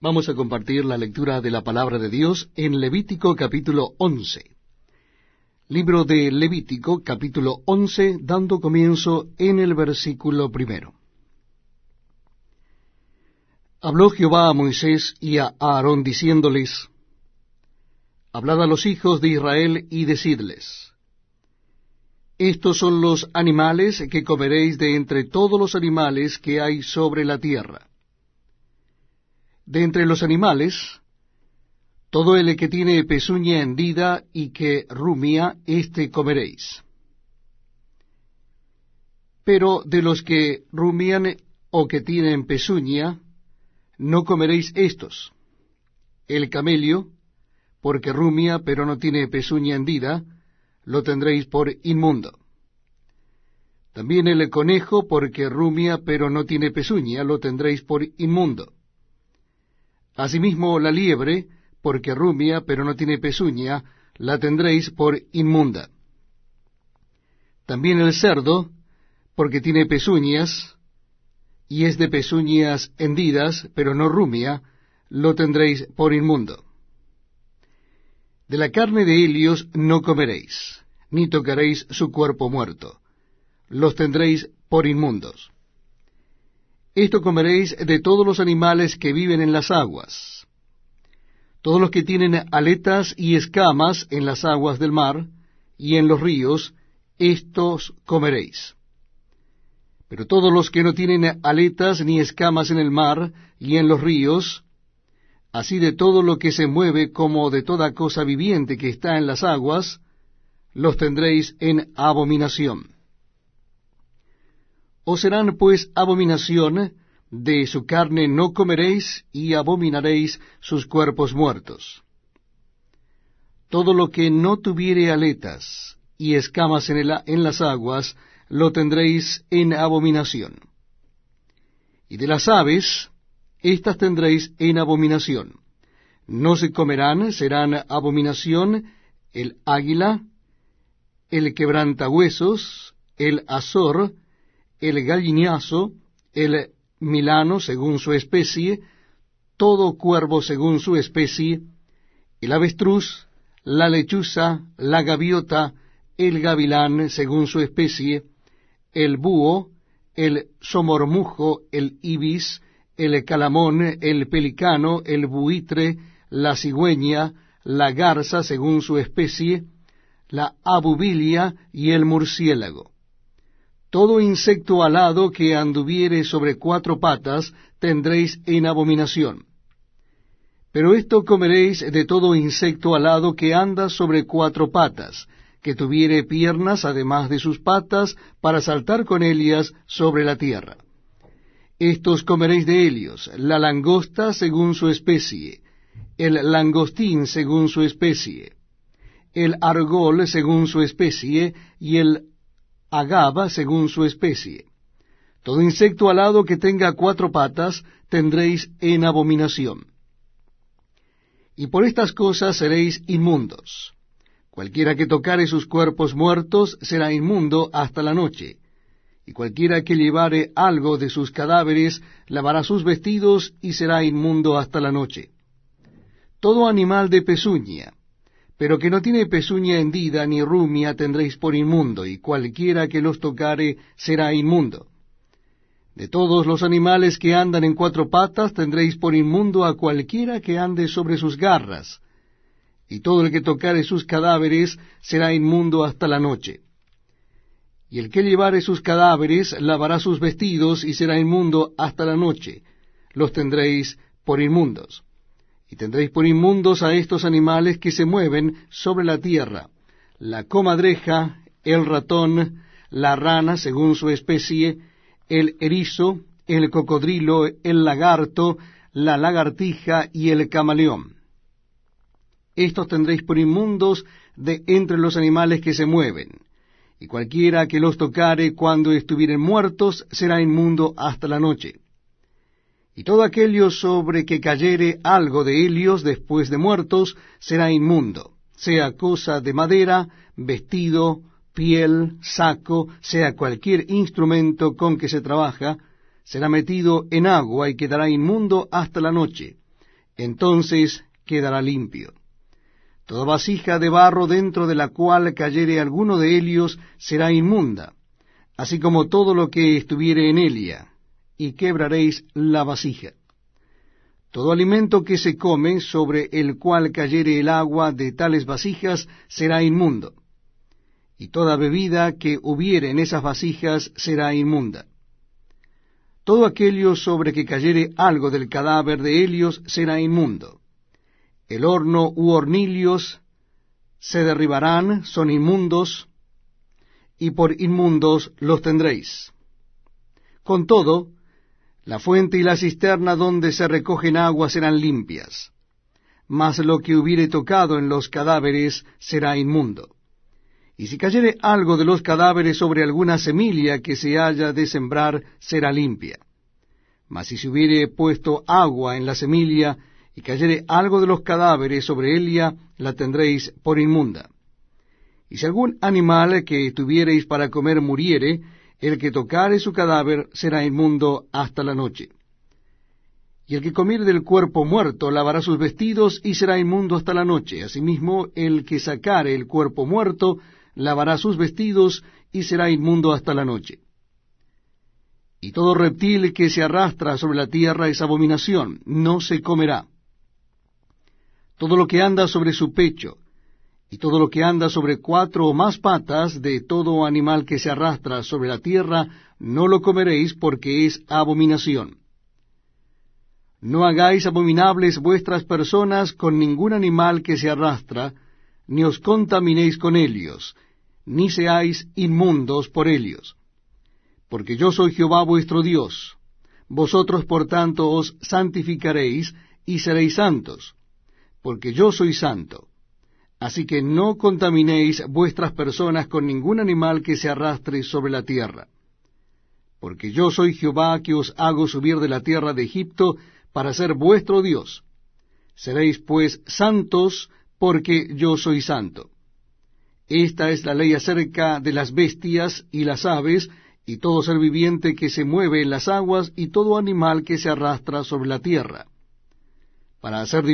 Vamos a compartir la lectura de la palabra de Dios en Levítico capítulo 11. Libro de Levítico capítulo 11, dando comienzo en el versículo primero. Habló Jehová a Moisés y a Aarón diciéndoles, Hablad a los hijos de Israel y decidles, Estos son los animales que comeréis de entre todos los animales que hay sobre la tierra de entre los animales, todo el que tiene pezuña hendida y que rumia, éste comeréis. Pero de los que rumían o que tienen pezuña, no comeréis estos. El camello, porque rumia pero no tiene pezuña hendida, lo tendréis por inmundo. También el conejo, porque rumia pero no tiene pezuña, lo tendréis por inmundo. Asimismo la liebre, porque rumia, pero no tiene pezuña, la tendréis por inmunda. También el cerdo, porque tiene pezuñas, y es de pezuñas hendidas, pero no rumia, lo tendréis por inmundo. De la carne de helios no comeréis, ni tocaréis su cuerpo muerto, los tendréis por inmundos. Esto comeréis de todos los animales que viven en las aguas. Todos los que tienen aletas y escamas en las aguas del mar y en los ríos, estos comeréis. Pero todos los que no tienen aletas ni escamas en el mar y en los ríos, así de todo lo que se mueve como de toda cosa viviente que está en las aguas, los tendréis en abominación. Os serán pues abominación, de su carne no comeréis y abominaréis sus cuerpos muertos. Todo lo que no tuviere aletas y escamas en, en las aguas, lo tendréis en abominación. Y de las aves, éstas tendréis en abominación. No se comerán, serán abominación el águila, el quebrantahuesos, el azor, el gallinazo, el milano según su especie, todo cuervo según su especie, el avestruz, la lechuza, la gaviota, el gavilán según su especie, el búho, el somormujo, el ibis, el calamón, el pelicano, el buitre, la cigüeña, la garza según su especie, la abubilia y el murciélago. Todo insecto alado que anduviere sobre cuatro patas tendréis en abominación. Pero esto comeréis de todo insecto alado que anda sobre cuatro patas, que tuviere piernas además de sus patas, para saltar con ellas sobre la tierra. Estos comeréis de ellos, la langosta según su especie, el langostín según su especie, el argol según su especie, y el agaba según su especie. Todo insecto alado que tenga cuatro patas tendréis en abominación. Y por estas cosas seréis inmundos. Cualquiera que tocare sus cuerpos muertos será inmundo hasta la noche, y cualquiera que llevare algo de sus cadáveres lavará sus vestidos y será inmundo hasta la noche. Todo animal de pezuña, pero que no tiene pezuña hendida ni rumia tendréis por inmundo, y cualquiera que los tocare será inmundo. De todos los animales que andan en cuatro patas tendréis por inmundo a cualquiera que ande sobre sus garras, y todo el que tocare sus cadáveres será inmundo hasta la noche. Y el que llevare sus cadáveres lavará sus vestidos y será inmundo hasta la noche, los tendréis por inmundos y tendréis por inmundos a estos animales que se mueven sobre la tierra, la comadreja, el ratón, la rana según su especie, el erizo, el cocodrilo, el lagarto, la lagartija y el camaleón. Estos tendréis por inmundos de entre los animales que se mueven, y cualquiera que los tocare cuando estuvieren muertos será inmundo hasta la noche y todo aquello sobre que cayere algo de helios después de muertos será inmundo, sea cosa de madera, vestido, piel, saco, sea cualquier instrumento con que se trabaja, será metido en agua y quedará inmundo hasta la noche. entonces quedará limpio. Toda vasija de barro dentro de la cual cayere alguno de ellos será inmunda, así como todo lo que estuviere en ella, y quebraréis la vasija. Todo alimento que se come sobre el cual cayere el agua de tales vasijas será inmundo, y toda bebida que hubiere en esas vasijas será inmunda. Todo aquello sobre que cayere algo del cadáver de ellos será inmundo. El horno u hornillos se derribarán, son inmundos, y por inmundos los tendréis. Con todo, la fuente y la cisterna donde se recogen aguas serán limpias, mas lo que hubiere tocado en los cadáveres será inmundo. Y si cayere algo de los cadáveres sobre alguna semilla que se haya de sembrar, será limpia. Mas si se hubiere puesto agua en la semilla, y cayere algo de los cadáveres sobre ella, la tendréis por inmunda. Y si algún animal que tuviereis para comer muriere, el que tocare su cadáver será inmundo hasta la noche. Y el que comiere del cuerpo muerto lavará sus vestidos y será inmundo hasta la noche. Asimismo, el que sacare el cuerpo muerto lavará sus vestidos y será inmundo hasta la noche. Y todo reptil que se arrastra sobre la tierra es abominación, no se comerá. Todo lo que anda sobre su pecho, y todo lo que anda sobre cuatro o más patas de todo animal que se arrastra sobre la tierra, no lo comeréis porque es abominación. No hagáis abominables vuestras personas con ningún animal que se arrastra, ni os contaminéis con ellos, ni seáis inmundos por ellos. Porque yo soy Jehová vuestro Dios. Vosotros por tanto os santificaréis y seréis santos, porque yo soy santo Así que no contaminéis vuestras personas con ningún animal que se arrastre sobre la tierra. Porque yo soy Jehová que os hago subir de la tierra de Egipto para ser vuestro Dios. Seréis pues santos porque yo soy santo. Esta es la ley acerca de las bestias y las aves, y todo ser viviente que se mueve en las aguas, y todo animal que se arrastra sobre la tierra, para hacer